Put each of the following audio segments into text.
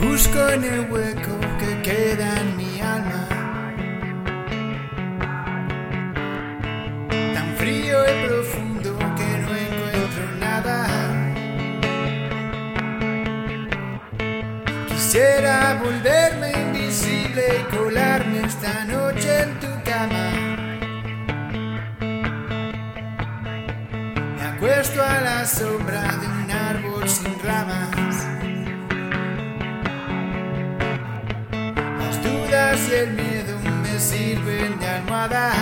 busco en el hueco que queda en mi alma. Tan frío y profundo que no encuentro nada. Quisiera volverme invisible y colarme esta noche en tu cama. Me acuesto a la sombra de un árbol sin ramas. Dudas y el miedo me sirven de almohada.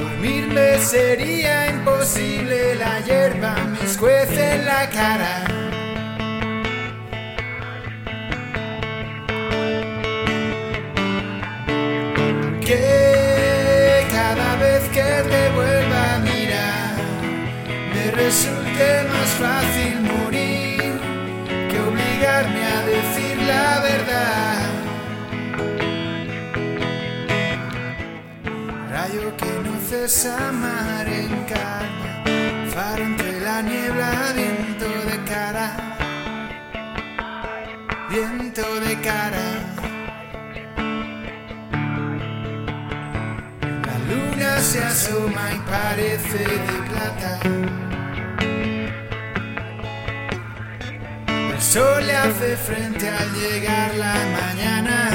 Dormirme sería imposible, la hierba me escuece en la cara. Que cada vez que te vuelva a mirar me resulte más fácil que no cesa mar en calma, faro entre la niebla, viento de cara, viento de cara. La luna se asoma y parece de plata. El sol le hace frente al llegar la mañana.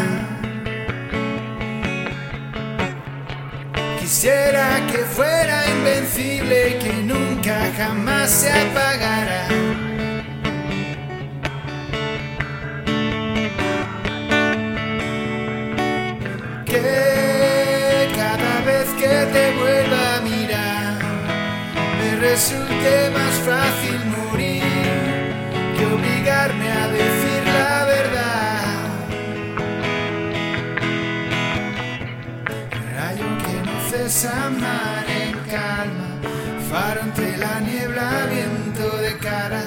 Quisiera que fuera invencible y que nunca jamás se apagara. Que cada vez que te vuelva a mirar me resulte más fácil morir que obligarme que no cesa mar en calma, faro la niebla, viento de cara,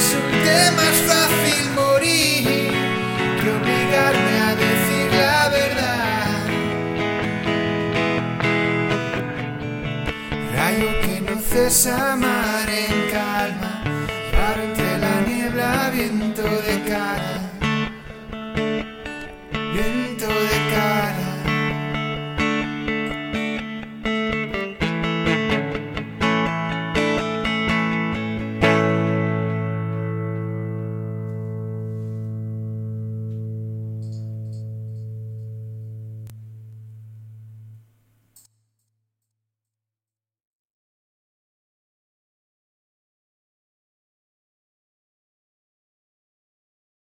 resulte más fácil morir que obligarme a decir la verdad. Rayo que no cesa mar en